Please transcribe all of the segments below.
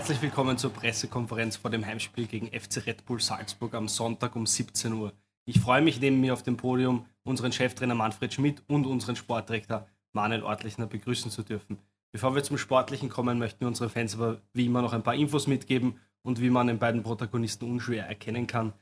Herzlich willkommen zur Pressekonferenz vor dem Heimspiel gegen FC Red Bull Salzburg am Sonntag um 17 Uhr. Ich freue mich, neben mir auf dem Podium unseren Cheftrainer Manfred Schmidt und unseren Sportdirektor Manuel Ortlichner begrüßen zu dürfen. Bevor wir zum Sportlichen kommen, möchten wir unseren Fans aber wie immer noch ein paar Infos mitgeben und wie man den beiden Protagonisten unschwer erkennen kann,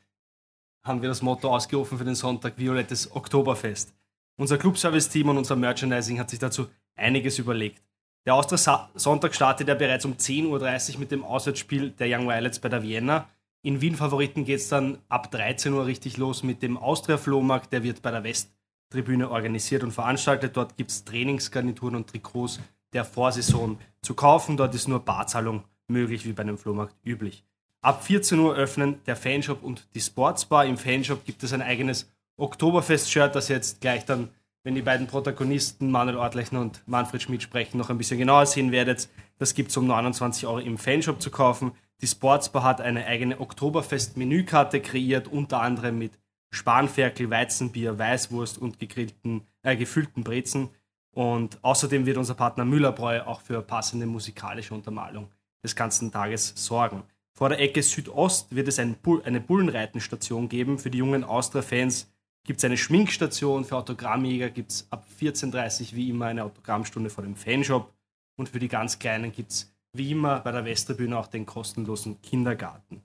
haben wir das Motto ausgerufen für den Sonntag Violettes Oktoberfest. Unser Clubservice-Team und unser Merchandising hat sich dazu einiges überlegt. Der Austria-Sonntag startet ja bereits um 10.30 Uhr mit dem Auswärtsspiel der Young Violets bei der Vienna. In Wien-Favoriten geht es dann ab 13 Uhr richtig los mit dem Austria-Flohmarkt. Der wird bei der Westtribüne organisiert und veranstaltet. Dort gibt es Trainingsgarnituren und Trikots der Vorsaison zu kaufen. Dort ist nur Barzahlung möglich, wie bei einem Flohmarkt üblich. Ab 14 Uhr öffnen der Fanshop und die Sportsbar. Im Fanshop gibt es ein eigenes Oktoberfest-Shirt, das jetzt gleich dann, wenn die beiden Protagonisten Manuel Ortlechner und Manfred Schmidt sprechen, noch ein bisschen genauer sehen werdet. Das gibt es um 29 Euro im Fanshop zu kaufen. Die Sportsbar hat eine eigene Oktoberfest-Menükarte kreiert, unter anderem mit Spanferkel, Weizenbier, Weißwurst und gegrillten, äh, gefüllten Brezen. Und außerdem wird unser Partner Müllerbräu auch für passende musikalische Untermalung des ganzen Tages sorgen. Vor der Ecke Südost wird es eine Bullenreitenstation geben. Für die jungen Austria-Fans gibt es eine Schminkstation. Für Autogrammjäger gibt es ab 14.30 Uhr wie immer eine Autogrammstunde vor dem Fanshop. Und für die ganz Kleinen gibt es wie immer bei der Westtribüne auch den kostenlosen Kindergarten.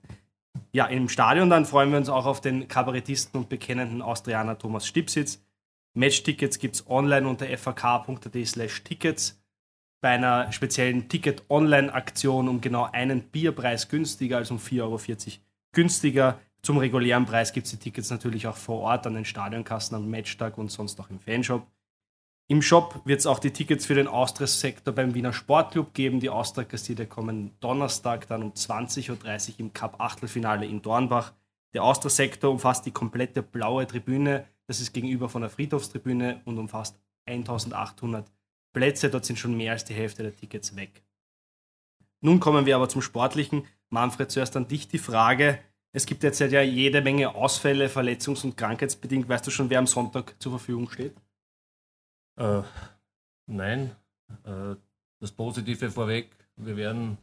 Ja, im Stadion dann freuen wir uns auch auf den Kabarettisten und bekennenden Austrianer Thomas Stipsitz. Matchtickets gibt es online unter fak.at slash tickets. Bei einer speziellen Ticket-Online-Aktion um genau einen Bierpreis günstiger, also um 4,40 Euro günstiger. Zum regulären Preis gibt es die Tickets natürlich auch vor Ort an den Stadionkassen am Matchtag und sonst auch im Fanshop. Im Shop wird es auch die Tickets für den Austria-Sektor beim Wiener Sportclub geben. Die Austria-Kassierte kommen Donnerstag dann um 20.30 Uhr im Cup-Achtelfinale in Dornbach. Der Austria-Sektor umfasst die komplette blaue Tribüne das ist gegenüber von der Friedhofstribüne und umfasst 1800 Plätze. Dort sind schon mehr als die Hälfte der Tickets weg. Nun kommen wir aber zum Sportlichen. Manfred, zuerst an dich die Frage. Es gibt jetzt ja jede Menge Ausfälle, verletzungs- und krankheitsbedingt. Weißt du schon, wer am Sonntag zur Verfügung steht? Äh, nein. Äh, das Positive vorweg, wir werden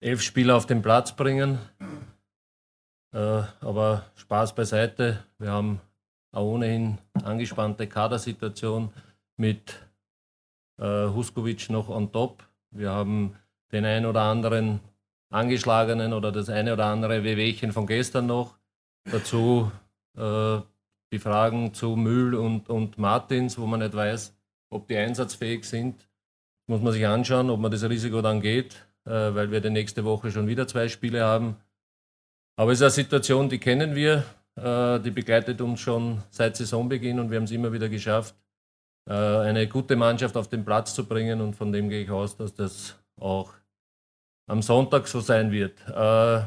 elf Spieler auf den Platz bringen. Äh, aber Spaß beiseite. Wir haben eine ohnehin angespannte Kadersituation mit äh, Huskovic noch on top. Wir haben den ein oder anderen angeschlagenen oder das eine oder andere Wehwehchen von gestern noch. Dazu äh, die Fragen zu Mühl und, und Martins, wo man nicht weiß, ob die einsatzfähig sind. Muss man sich anschauen, ob man das Risiko dann geht, äh, weil wir die nächste Woche schon wieder zwei Spiele haben. Aber es ist eine Situation, die kennen wir. Äh, die begleitet uns schon seit Saisonbeginn und wir haben es immer wieder geschafft, äh, eine gute Mannschaft auf den Platz zu bringen und von dem gehe ich aus, dass das auch am Sonntag so sein wird. Äh,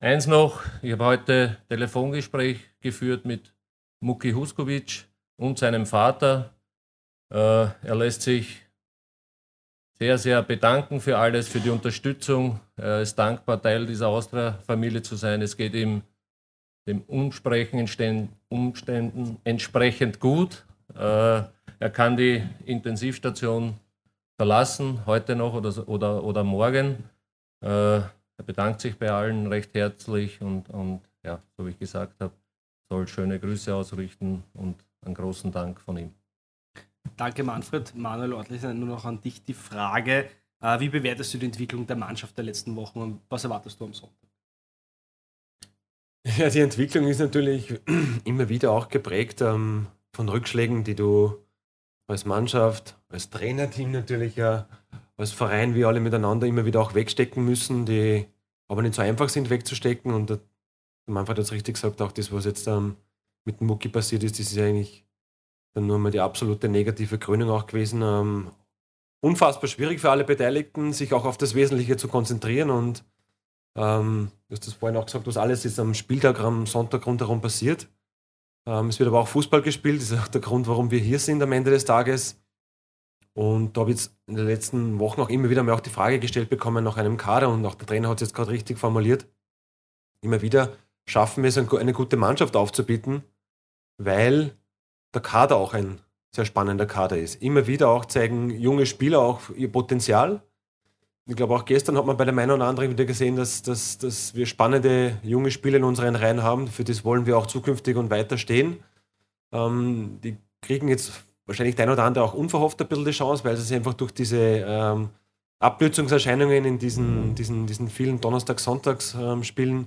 eins noch, ich habe heute Telefongespräch geführt mit Muki Huskovic und seinem Vater. er lässt sich sehr, sehr bedanken für alles, für die Unterstützung. Er ist dankbar, Teil dieser Austria-Familie zu sein. Es geht ihm den Umständen entsprechend gut. Äh, er kann die Intensivstation verlassen, heute noch oder, oder, oder morgen. Äh, er bedankt sich bei allen recht herzlich und, und ja, so wie ich gesagt habe, soll schöne Grüße ausrichten und einen großen Dank von ihm. Danke, Manfred. Manuel Ortlich, nur noch an dich die Frage. Äh, wie bewertest du die Entwicklung der Mannschaft der letzten Wochen und was erwartest du am Sonntag? Ja, die Entwicklung ist natürlich immer wieder auch geprägt ähm, von Rückschlägen, die du als Mannschaft, als Trainerteam natürlich ja, als Verein wie alle miteinander immer wieder auch wegstecken müssen, die aber nicht so einfach sind wegzustecken. Und der Manfred hat es richtig gesagt, auch das, was jetzt ähm, mit dem Mucki passiert ist, das ist eigentlich dann nur mal die absolute negative Krönung auch gewesen. Ähm, unfassbar schwierig für alle Beteiligten, sich auch auf das Wesentliche zu konzentrieren und ähm, du hast das vorhin auch gesagt, was alles ist am Spieltag, am Sonntag rundherum passiert. Ähm, es wird aber auch Fußball gespielt, das ist auch der Grund, warum wir hier sind am Ende des Tages. Und da habe ich jetzt in den letzten Wochen auch immer wieder mal auch die Frage gestellt bekommen nach einem Kader und auch der Trainer hat es jetzt gerade richtig formuliert. Immer wieder schaffen wir es, eine gute Mannschaft aufzubieten, weil der Kader auch ein sehr spannender Kader ist. Immer wieder auch zeigen junge Spieler auch ihr Potenzial ich glaube, auch gestern hat man bei der einen oder anderen wieder gesehen, dass, dass, dass wir spannende junge Spieler in unseren Reihen haben. Für das wollen wir auch zukünftig und weiter stehen. Ähm, die kriegen jetzt wahrscheinlich der eine oder andere auch unverhofft ein bisschen die Chance, weil sie sich einfach durch diese ähm, Abnutzungserscheinungen in diesen, diesen, diesen vielen Donnerstags-Sonntags-Spielen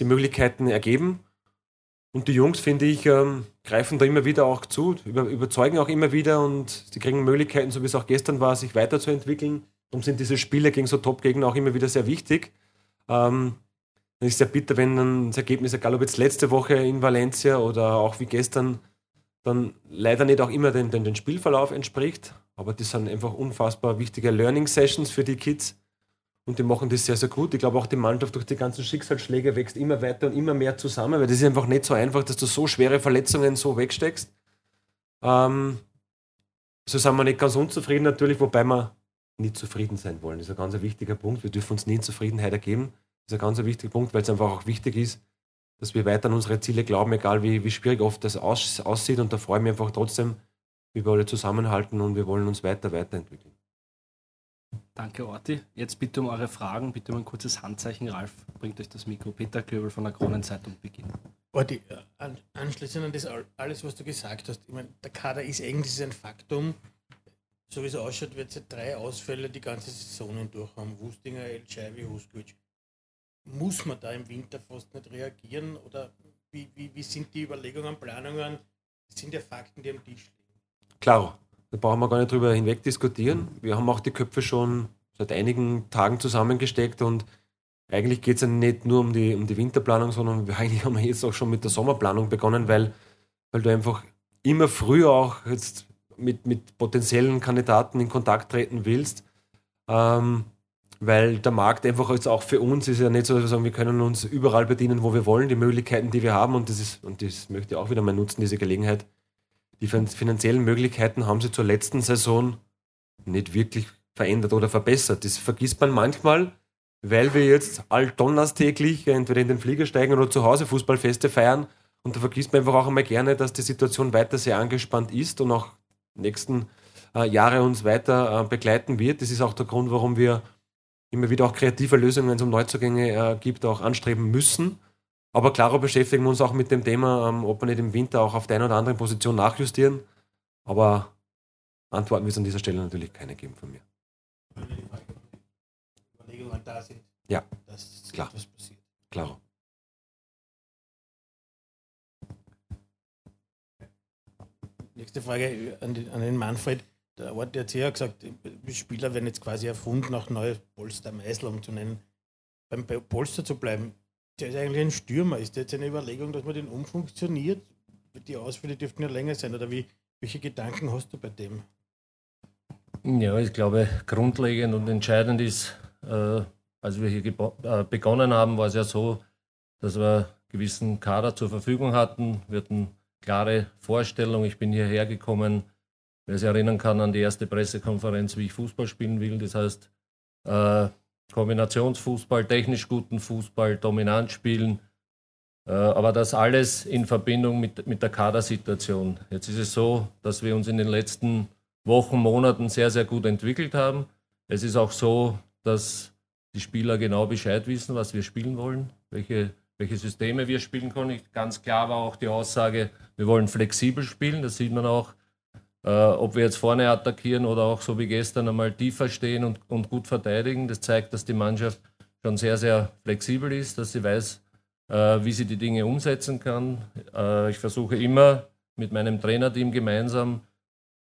ähm, Möglichkeiten ergeben. Und die Jungs, finde ich, ähm, greifen da immer wieder auch zu, über, überzeugen auch immer wieder und sie kriegen Möglichkeiten, so wie es auch gestern war, sich weiterzuentwickeln. Darum sind diese Spiele gegen so Top-Gegner auch immer wieder sehr wichtig. Ähm, es ist sehr bitter, wenn dann das Ergebnis, egal ob jetzt letzte Woche in Valencia oder auch wie gestern, dann leider nicht auch immer den, den, den Spielverlauf entspricht. Aber das sind einfach unfassbar wichtige Learning-Sessions für die Kids. Und die machen das sehr, sehr gut. Ich glaube auch die Mannschaft durch die ganzen Schicksalsschläge wächst immer weiter und immer mehr zusammen, weil das ist einfach nicht so einfach, dass du so schwere Verletzungen so wegsteckst. Ähm, so sind wir nicht ganz unzufrieden natürlich, wobei wir nicht zufrieden sein wollen. Das ist ein ganz wichtiger Punkt. Wir dürfen uns nie in Zufriedenheit ergeben. Das ist ein ganz wichtiger Punkt, weil es einfach auch wichtig ist, dass wir weiter an unsere Ziele glauben, egal wie, wie schwierig oft das aus, aussieht. Und da freue ich mich einfach trotzdem, wie wir alle zusammenhalten und wir wollen uns weiter weiterentwickeln. Danke, Orti. Jetzt bitte um eure Fragen. Bitte um ein kurzes Handzeichen. Ralf bringt euch das Mikro. Peter Klöbel von der Kronenzeitung beginnt. Orti, äh, anschließend an das alles, was du gesagt hast. Ich meine, der Kader ist eigentlich ein Faktum. So wie es ausschaut, wird es ja drei Ausfälle die ganze Saison durch haben. Wustinger, El Chaivi, Huskic. Muss man da im Winter fast nicht reagieren? Oder wie, wie, wie sind die Überlegungen, Planungen? Sind ja Fakten, die am Tisch liegen. Klar, da brauchen wir gar nicht drüber hinweg diskutieren. Wir haben auch die Köpfe schon seit einigen Tagen zusammengesteckt und eigentlich geht es ja nicht nur um die, um die Winterplanung, sondern wir eigentlich haben wir jetzt auch schon mit der Sommerplanung begonnen, weil, weil du einfach immer früher auch jetzt mit, mit potenziellen Kandidaten in Kontakt treten willst. Ähm, weil der Markt einfach jetzt auch für uns ist ja nicht so, dass wir sagen, wir können uns überall bedienen, wo wir wollen, die Möglichkeiten, die wir haben und das ist, und das möchte ich auch wieder mal nutzen, diese Gelegenheit, die finanziellen Möglichkeiten haben sie zur letzten Saison nicht wirklich verändert oder verbessert. Das vergisst man manchmal, weil wir jetzt alltonners-täglich entweder in den Flieger steigen oder zu Hause Fußballfeste feiern. Und da vergisst man einfach auch einmal gerne, dass die Situation weiter sehr angespannt ist und auch nächsten äh, Jahre uns weiter äh, begleiten wird. Das ist auch der Grund, warum wir immer wieder auch kreative Lösungen, wenn es um Neuzugänge äh, gibt, auch anstreben müssen. Aber klar beschäftigen wir uns auch mit dem Thema, ähm, ob wir nicht im Winter auch auf der einen oder anderen Position nachjustieren. Aber Antworten wird es an dieser Stelle natürlich keine geben von mir. Überlegungen da sind, ja, dass klar. etwas passiert. Klar. Nächste Frage an den, an den Manfred. Der Ort der hat gesagt, die Spieler werden jetzt quasi erfunden, auch neue Polster Meißel, um zu nennen. Beim Polster zu bleiben, der ist eigentlich ein Stürmer. Ist das jetzt eine Überlegung, dass man den umfunktioniert? Die Ausfälle dürften ja länger sein. Oder wie, welche Gedanken hast du bei dem? Ja, ich glaube, grundlegend und entscheidend ist, äh, als wir hier äh, begonnen haben, war es ja so, dass wir einen gewissen Kader zur Verfügung hatten. Wir hatten klare Vorstellung. Ich bin hierher gekommen, wer sich erinnern kann, an die erste Pressekonferenz, wie ich Fußball spielen will. Das heißt, äh, Kombinationsfußball, technisch guten Fußball, dominant spielen. Äh, aber das alles in Verbindung mit, mit der Kadersituation. Jetzt ist es so, dass wir uns in den letzten Wochen, Monaten sehr, sehr gut entwickelt haben. Es ist auch so, dass die Spieler genau Bescheid wissen, was wir spielen wollen, welche, welche Systeme wir spielen können. Ganz klar war auch die Aussage, wir wollen flexibel spielen. Das sieht man auch äh, ob wir jetzt vorne attackieren oder auch so wie gestern einmal tiefer stehen und, und gut verteidigen, das zeigt, dass die Mannschaft schon sehr, sehr flexibel ist, dass sie weiß, äh, wie sie die Dinge umsetzen kann. Äh, ich versuche immer mit meinem Trainerteam gemeinsam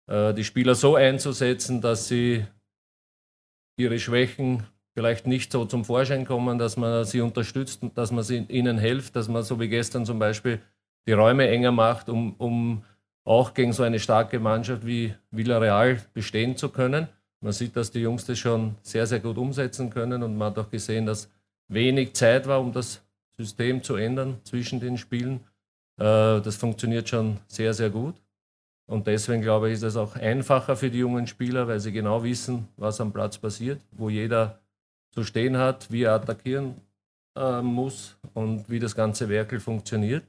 äh, die Spieler so einzusetzen, dass sie ihre Schwächen vielleicht nicht so zum Vorschein kommen, dass man sie unterstützt und dass man sie, ihnen hilft, dass man so wie gestern zum Beispiel die Räume enger macht, um, um auch gegen so eine starke Mannschaft wie Villarreal bestehen zu können. Man sieht, dass die Jungs das schon sehr, sehr gut umsetzen können und man hat auch gesehen, dass wenig Zeit war, um das System zu ändern zwischen den Spielen. Äh, das funktioniert schon sehr, sehr gut. Und deswegen glaube ich, ist es auch einfacher für die jungen Spieler, weil sie genau wissen, was am Platz passiert, wo jeder zu stehen hat, wie er attackieren äh, muss und wie das ganze Werkel funktioniert.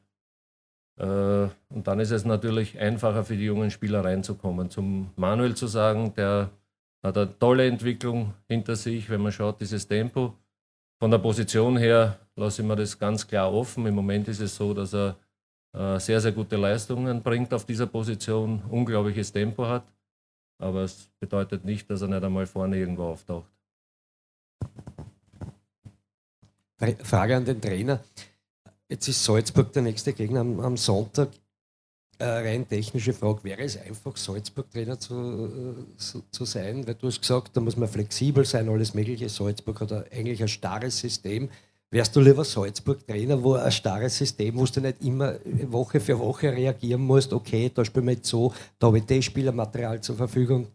Äh, und dann ist es natürlich einfacher für die jungen Spieler reinzukommen. Zum Manuel zu sagen, der hat eine tolle Entwicklung hinter sich, wenn man schaut, dieses Tempo. Von der Position her lasse ich mir das ganz klar offen. Im Moment ist es so, dass er äh, sehr, sehr gute Leistungen bringt auf dieser Position, unglaubliches Tempo hat. Aber es bedeutet nicht, dass er nicht einmal vorne irgendwo auftaucht. Frage an den Trainer. Jetzt ist Salzburg der nächste Gegner am, am Sonntag. Äh, rein technische Frage, wäre es einfach, Salzburg-Trainer zu, zu, zu, sein? Weil du hast gesagt, da muss man flexibel sein, alles Mögliche. Salzburg hat eigentlich ein starres System. Wärst du lieber Salzburg-Trainer, wo ein starres System, wo du nicht immer Woche für Woche reagieren musst, okay, da spielen wir jetzt so, da habe ich das Spielermaterial zur Verfügung?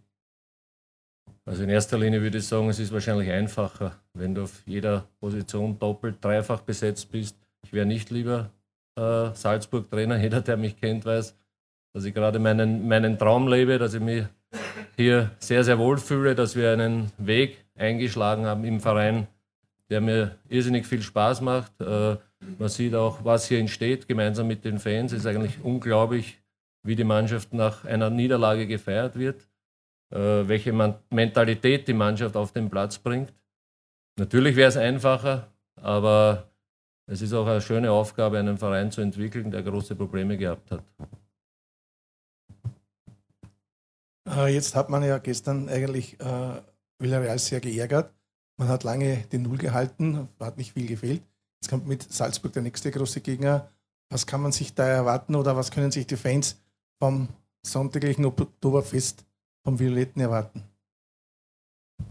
Also in erster Linie würde ich sagen, es ist wahrscheinlich einfacher, wenn du auf jeder Position doppelt, dreifach besetzt bist. Ich wäre nicht lieber äh, Salzburg-Trainer. Jeder, der mich kennt, weiß, dass ich gerade meinen, meinen Traum lebe, dass ich mich hier sehr, sehr wohl fühle, dass wir einen Weg eingeschlagen haben im Verein, der mir irrsinnig viel Spaß macht. Äh, man sieht auch, was hier entsteht, gemeinsam mit den Fans. Es ist eigentlich unglaublich, wie die Mannschaft nach einer Niederlage gefeiert wird, welche Mentalität die Mannschaft auf den Platz bringt. Natürlich wäre es einfacher, aber es ist auch eine schöne Aufgabe, einen Verein zu entwickeln, der große Probleme gehabt hat. Äh, jetzt hat man ja gestern eigentlich äh, Villarreal sehr geärgert. Man hat lange den Null gehalten, hat nicht viel gefehlt. Jetzt kommt mit Salzburg der nächste große Gegner. Was kann man sich da erwarten oder was können sich die Fans vom sonntaglichen Oktoberfest vom Violetten erwarten?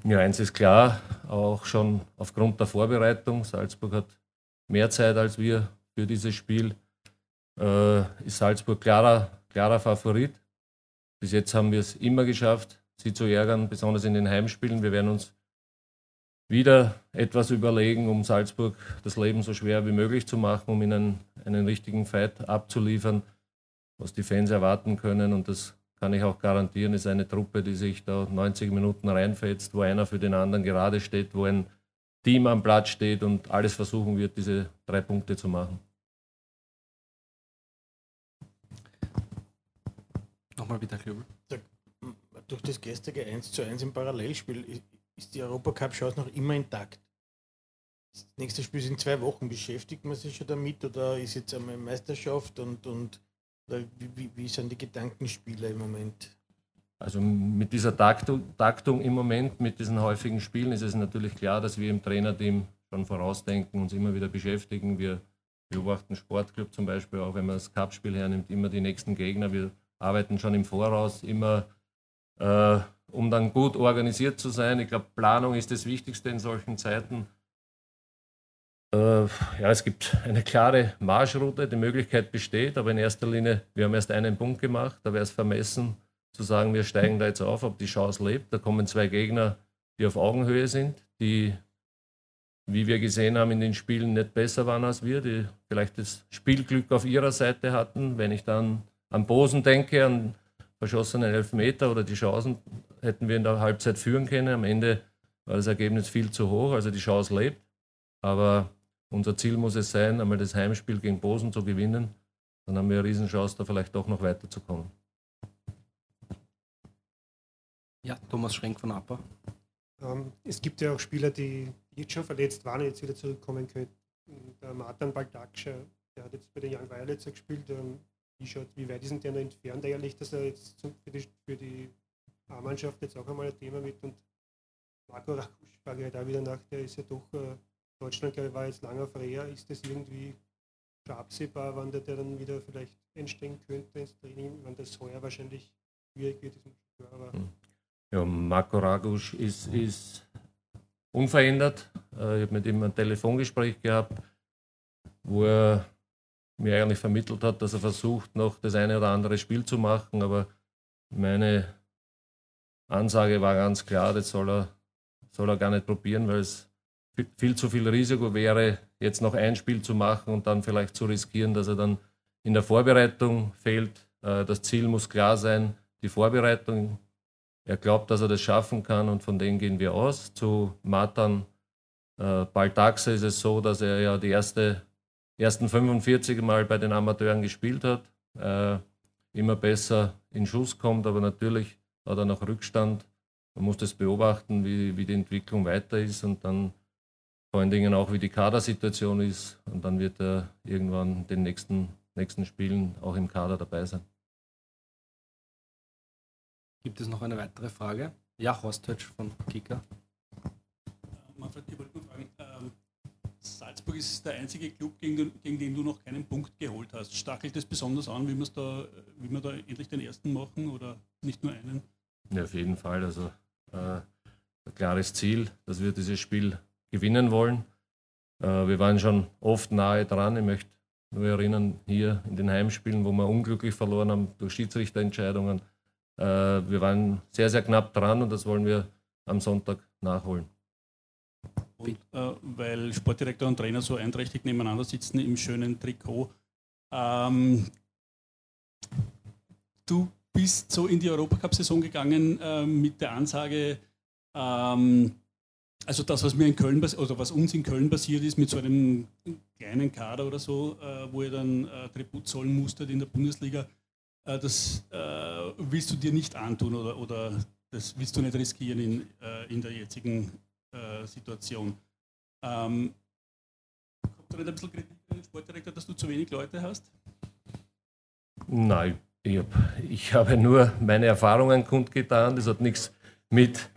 Ja, eins ist klar, auch schon aufgrund der Vorbereitung. Salzburg hat mehr Zeit als wir für dieses Spiel. Äh, ist Salzburg klarer, klarer Favorit. Bis jetzt haben wir es immer geschafft, sie zu ärgern, besonders in den Heimspielen. Wir werden uns wieder etwas überlegen, um Salzburg das Leben so schwer wie möglich zu machen, um ihnen einen richtigen Fight abzuliefern, was die Fans erwarten können. Und das kann ich auch garantieren, ist eine Truppe, die sich da 90 Minuten reinfetzt, wo einer für den anderen gerade steht, wo ein Team am Platz steht und alles versuchen wird, diese drei Punkte zu machen. Nochmal bitte, Klübel. Durch das gestrige 1 zu 1 im Parallelspiel ist die Europacup-Chance noch immer intakt. Das nächste Spiel ist in zwei Wochen. Beschäftigt man sich schon damit oder ist jetzt einmal Meisterschaft und, und wie, wie sind die Gedankenspiele im Moment? Also mit dieser Taktung, Taktung, im Moment, mit diesen häufigen Spielen ist es natürlich klar, dass wir im Trainerteam schon vorausdenken, uns immer wieder beschäftigen. Wir beobachten Sportclub zum Beispiel, auch wenn man das Cup-Spiel hernimmt, immer die nächsten Gegner. Wir arbeiten schon im Voraus, immer äh, um dann gut organisiert zu sein. Ich glaube, Planung ist das Wichtigste in solchen Zeiten. Äh, ja, es gibt eine klare Marschroute, die Möglichkeit besteht, aber in erster Linie, wir haben erst einen Punkt gemacht, da wäre es vermessen, zu sagen, wir steigen da jetzt auf, ob die Chance lebt. Da kommen zwei Gegner, die auf Augenhöhe sind, die, wie wir gesehen haben, in den Spielen nicht besser waren als wir, die vielleicht das Spielglück auf ihrer Seite hatten. Wenn ich dann an Bosen denke, an verschossenen Elfmeter oder die Chancen hätten wir in der Halbzeit führen können. Am Ende war das Ergebnis viel zu hoch, also die Chance lebt. Aber unser Ziel muss es sein, einmal das Heimspiel gegen Bosen zu gewinnen. Dann haben wir eine Riesenchance, da vielleicht doch noch weiterzukommen. Ja, Thomas Schrenk von APA. Ähm, es gibt ja auch Spieler, die jetzt schon verletzt waren und jetzt wieder zurückkommen können. Der Martin Baldakscher, der hat jetzt bei den Young Violets gespielt. Ähm, wie, schaut, wie weit ist denn der noch entfernt eigentlich, dass er jetzt für die, für die A-Mannschaft jetzt auch einmal ein Thema wird? Und Marco Rakusch frage ich da wieder nach, der ist ja doch, äh, Deutschland ich, war jetzt lange auf Reha. Ist das irgendwie schon absehbar, wann der, dann wieder vielleicht entstehen könnte ins Training, wann das heuer wahrscheinlich schwierig wird, aber hm. Ja, Marco Ragusch ist, ist unverändert. Äh, ich habe mit ihm ein Telefongespräch gehabt, wo er mir eigentlich vermittelt hat, dass er versucht, noch das eine oder andere Spiel zu machen. Aber meine Ansage war ganz klar, das soll er, soll er gar nicht probieren, weil es viel zu viel Risiko wäre, jetzt noch ein Spiel zu machen und dann vielleicht zu riskieren, dass er dann in der Vorbereitung fehlt. Äh, das Ziel muss klar sein, die Vorbereitung er glaubt, dass er das schaffen kann und von dem gehen wir aus. Zu Matan äh, Baltaxe ist es so, dass er ja die erste, ersten 45 Mal bei den Amateuren gespielt hat, äh, immer besser in Schuss kommt, aber natürlich hat er noch Rückstand man muss das beobachten, wie, wie die Entwicklung weiter ist und dann vor allen Dingen auch, wie die Kadersituation ist. Und dann wird er irgendwann den nächsten, nächsten Spielen auch im Kader dabei sein. Gibt es noch eine weitere Frage? Ja, Horst von Kika. Manfred, ich wollte nur fragen, ähm, Salzburg ist der einzige Club, gegen den, gegen den, du noch keinen Punkt geholt hast. Stachelt das besonders an, wie, da, wie wir da endlich den ersten machen oder nicht nur einen? Ja, auf jeden Fall. Also äh, ein klares Ziel, dass wir dieses Spiel gewinnen wollen. Äh, wir waren schon oft nahe dran. Ich möchte nur erinnern, hier in den Heimspielen, wo wir unglücklich verloren haben durch Schiedsrichterentscheidungen. Äh, wir waren sehr, sehr knapp dran und das wollen wir am Sonntag nachholen. Und äh, weil Sportdirektor und Trainer so einträchtig nebeneinander sitzen im schönen Trikot, ähm, du bist so in die Europacup-Saison gegangen äh, mit der Ansage, ähm, also das, was mir in Köln oder was uns in Köln passiert ist, mit so einem kleinen Kader oder so, äh, wo ihr dann äh, Tribut zollen musstet in der Bundesliga, äh, das äh, willst du dir nicht antun oder, oder das willst du nicht riskieren in, äh, in der jetzigen äh, Situation. Ähm, kommt da nicht ein bisschen Kritik an den Sportdirektor, dass du zu wenig Leute hast? Nein, ich, hab, ich habe nur meine Erfahrungen kundgetan. Das hat nichts mit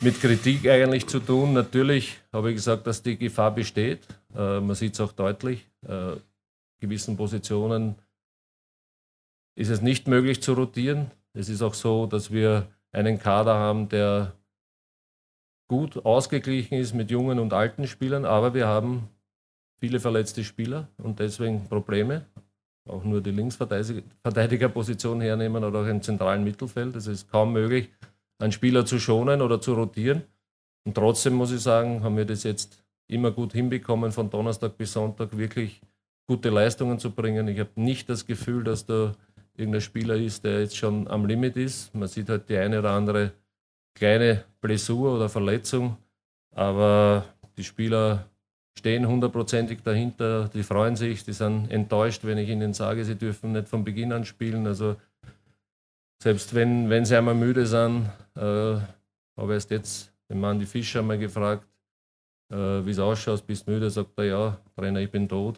mit Kritik eigentlich zu tun. Natürlich habe ich gesagt, dass die Gefahr besteht. Äh, man sieht es auch deutlich. Äh, gewissen Positionen ist es nicht möglich zu rotieren. Es ist auch so, dass wir einen Kader haben, der gut ausgeglichen ist mit jungen und alten Spielern, aber wir haben viele verletzte Spieler und deswegen Probleme. Auch nur die Linksverteidigerposition hernehmen oder auch im zentralen Mittelfeld. Es ist kaum möglich, einen Spieler zu schonen oder zu rotieren. Und trotzdem muss ich sagen, haben wir das jetzt immer gut hinbekommen, von Donnerstag bis Sonntag wirklich gute Leistungen zu bringen. Ich habe nicht das Gefühl, dass da irgendein Spieler ist, der jetzt schon am Limit ist. Man sieht halt die eine oder andere kleine Blessur oder Verletzung, aber die Spieler stehen hundertprozentig dahinter, die freuen sich, die sind enttäuscht, wenn ich ihnen sage, sie dürfen nicht von Beginn an spielen. Also selbst wenn, wenn sie einmal müde sind, äh, habe erst jetzt den Mann die Fischer mal gefragt, äh, wie es ausschaut, bist du müde? Sagt er, ja, Trainer, ich bin tot.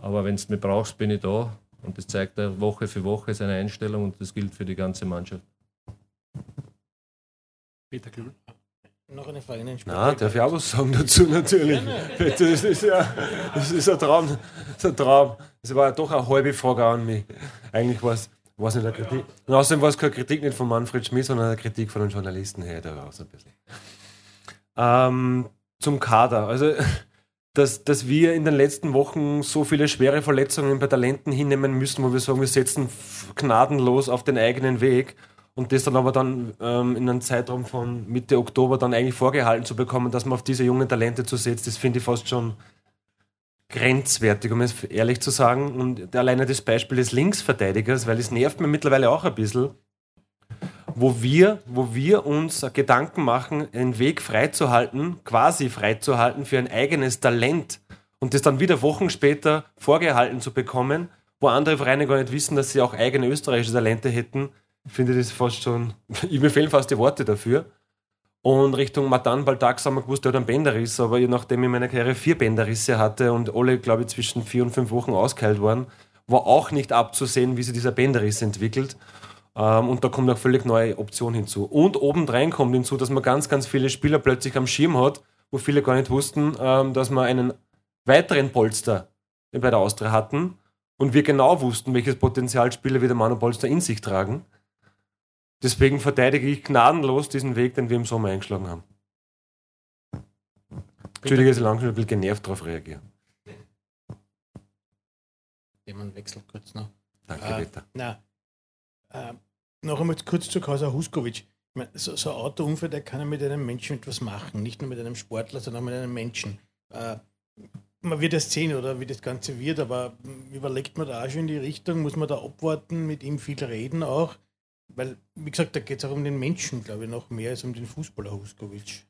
Aber wenn du mich brauchst, bin ich da. Und das zeigt er Woche für Woche seine Einstellung und das gilt für die ganze Mannschaft. Peter Klübel. Noch eine Frage in den Sport. Na, darf ich auch was sagen dazu natürlich. Peter, das ist ja das ist ein Traum. Das ist ein Traum. Das war ja doch eine halbe Frage an mich. Eigentlich war es was nicht eine Kritik. Und außerdem war es keine Kritik nicht von Manfred Schmidt, sondern eine Kritik von den Journalisten her daraus ein bisschen. Ähm, zum Kader. Also, dass, dass wir in den letzten Wochen so viele schwere Verletzungen bei Talenten hinnehmen müssen, wo wir sagen, wir setzen gnadenlos auf den eigenen Weg und das dann aber dann ähm, in einem Zeitraum von Mitte Oktober dann eigentlich vorgehalten zu bekommen, dass man auf diese jungen Talente zu setzt, das finde ich fast schon grenzwertig, um es ehrlich zu sagen. Und alleine das Beispiel des Linksverteidigers, weil es nervt mir mittlerweile auch ein bisschen, wo wir, wo wir uns Gedanken machen, einen Weg freizuhalten, quasi freizuhalten für ein eigenes Talent und das dann wieder Wochen später vorgehalten zu bekommen, wo andere Vereine gar nicht wissen, dass sie auch eigene österreichische Talente hätten, finde ich das fast schon, mir fehlen fast die Worte dafür. Und Richtung Matan Baldag haben wir gewusst, der hat einen Bänderriss, aber nachdem ich in meiner Karriere vier Bänderrisse hatte und alle, glaube ich, zwischen vier und fünf Wochen ausgeheilt waren, war auch nicht abzusehen, wie sich dieser Bänderriss entwickelt. Ähm, und da kommt eine völlig neue Option hinzu. Und obendrein kommt hinzu, dass man ganz, ganz viele Spieler plötzlich am Schirm hat, wo viele gar nicht wussten, ähm, dass wir einen weiteren Polster bei der Austria hatten und wir genau wussten, welches Potenzial Spieler wie der Manu Polster in sich tragen. Deswegen verteidige ich gnadenlos diesen Weg, den wir im Sommer eingeschlagen haben. Entschuldige, dass ich langsam ein bisschen genervt darauf reagiere. Themenwechsel kurz noch. Danke, äh, Peter. Na, äh, noch einmal kurz zu Kausa Huskovic. Meine, so, so, ein Autounfall, der kann ja mit einem Menschen etwas machen. Nicht nur mit einem Sportler, sondern mit einem Menschen. Äh, man wird es sehen, oder wie das Ganze wird, aber überlegt man da auch schon in die Richtung, muss man da abwarten, mit ihm viel reden auch. Weil, wie gesagt, da geht es auch um den Menschen, glaube ich, noch mehr als um den Fußballer Huskovic.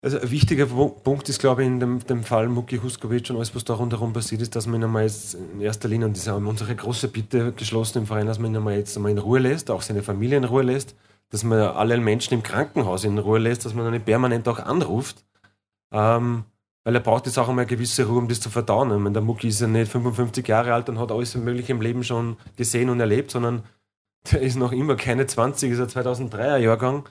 Also ein wichtiger Punkt ist, glaube ich, in dem, dem Fall Muki Huskovic und alles, was da rundherum passiert ist, dass man ihn einmal jetzt in erster Linie, und das ist auch unsere große Bitte geschlossen im Verein, dass man ihn einmal jetzt einmal in Ruhe lässt, auch seine Familie in Ruhe lässt, dass man alle Menschen im Krankenhaus in Ruhe lässt, dass man nicht permanent auch anruft. Ähm, weil er braucht jetzt auch einmal eine gewisse Ruhe, um das zu verdauen. Ich meine, der Mucki ist ja nicht 55 Jahre alt und hat alles Mögliche im Leben schon gesehen und erlebt, sondern der ist noch immer keine 20, ist ein 2003er Jahrgang.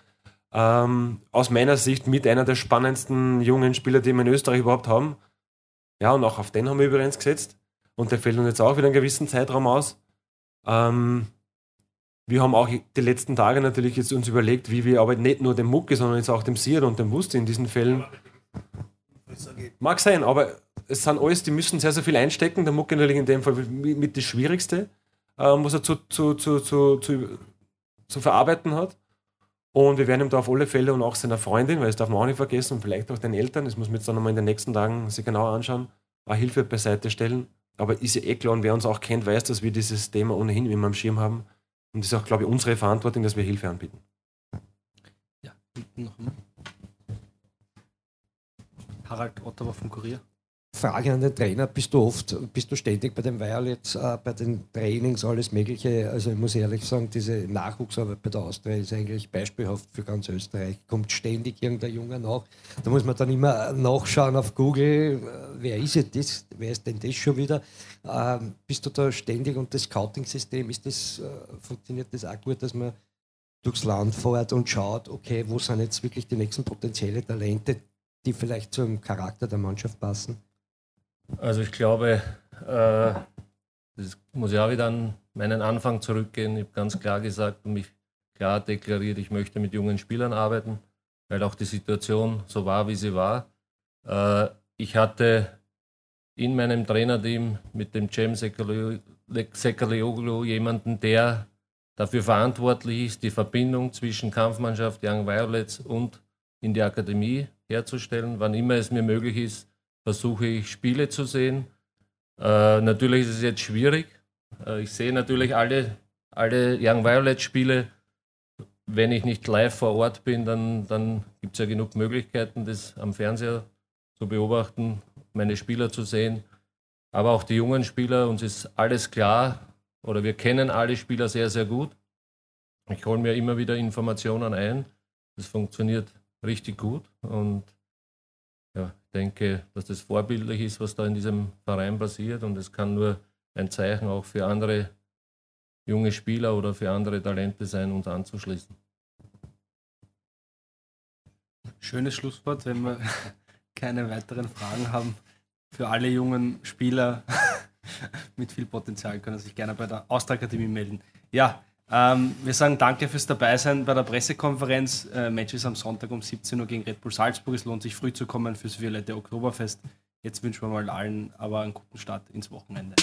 Ähm, aus meiner Sicht mit einer der spannendsten jungen Spieler, die wir in Österreich überhaupt haben. Ja, und auch auf den haben wir übrigens gesetzt. Und der fällt uns jetzt auch wieder einen gewissen Zeitraum aus. Ähm, wir haben auch die letzten Tage natürlich jetzt uns überlegt, wie wir aber nicht nur dem Mucke, sondern jetzt auch dem Sier und dem Wuste in diesen Fällen. Mag sein, aber es sind alles, die müssen sehr, sehr viel einstecken. Der Mucke natürlich in dem Fall mit das Schwierigste, ähm, was er zu, zu, zu, zu, zu, zu verarbeiten hat. Und wir werden ihm da auf alle Fälle und auch seiner Freundin, weil das darf man auch nicht vergessen, und vielleicht auch den Eltern, das muss man jetzt dann nochmal in den nächsten Tagen sich genauer anschauen, auch Hilfe beiseite stellen. Aber ist ja eh klar, und wer uns auch kennt, weiß, dass wir dieses Thema ohnehin immer am Schirm haben. Und das ist auch, glaube ich, unsere Verantwortung, dass wir Hilfe anbieten. Ja, noch einmal. Harald Ottawa vom Kurier. Frage an den Trainer, bist du oft, bist du ständig bei den Violets, äh, bei den Trainings, alles Mögliche? Also ich muss ehrlich sagen, diese Nachwuchsarbeit bei der Austria ist eigentlich beispielhaft für ganz Österreich. Kommt ständig irgendein Junge nach. Da muss man dann immer nachschauen auf Google, äh, wer ist das, wer ist denn das schon wieder? Ähm, bist du da ständig und das Scouting-System, ist das, äh, funktioniert das auch gut, dass man durchs Land fährt und schaut, okay, wo sind jetzt wirklich die nächsten potenziellen Talente, die vielleicht zum Charakter der Mannschaft passen? Also ich glaube, äh, das muss ja wieder an meinen Anfang zurückgehen. Ich habe ganz klar gesagt und mich klar deklariert, ich möchte mit jungen Spielern arbeiten, weil auch die Situation so war, wie sie war. Äh, ich hatte in meinem Trainerteam mit dem Cem Sekalioglu jemanden, der dafür verantwortlich ist, die Verbindung zwischen Kampfmannschaft Young Violets und in die Akademie herzustellen, wann immer es mir möglich ist, versuche ich Spiele zu sehen. Äh, natürlich ist es jetzt schwierig. Äh, ich sehe natürlich alle, alle Young Violet Spiele. Wenn ich nicht live vor Ort bin, dann, dann gibt es ja genug Möglichkeiten, das am Fernseher zu beobachten, meine Spieler zu sehen. Aber auch die jungen Spieler, uns ist alles klar oder wir kennen alle Spieler sehr, sehr gut. Ich hole mir immer wieder Informationen ein. Das funktioniert richtig gut und ja, ich denke, dass das vorbildlich ist, was da in diesem Verein passiert und es kann nur ein Zeichen auch für andere junge Spieler oder für andere Talente sein, uns anzuschließen. Schönes Schlusswort, wenn wir keine weiteren Fragen haben. Für alle jungen Spieler mit viel Potenzial können sich gerne bei der Austria-Akademie melden. Ja, ähm, wir sagen danke fürs Dabeisein bei der Pressekonferenz. Äh, Match ist am Sonntag um 17 Uhr gegen Red Bull Salzburg. Es lohnt sich früh zu kommen fürs Violette Oktoberfest. Jetzt wünschen wir mal allen aber einen guten Start ins Wochenende.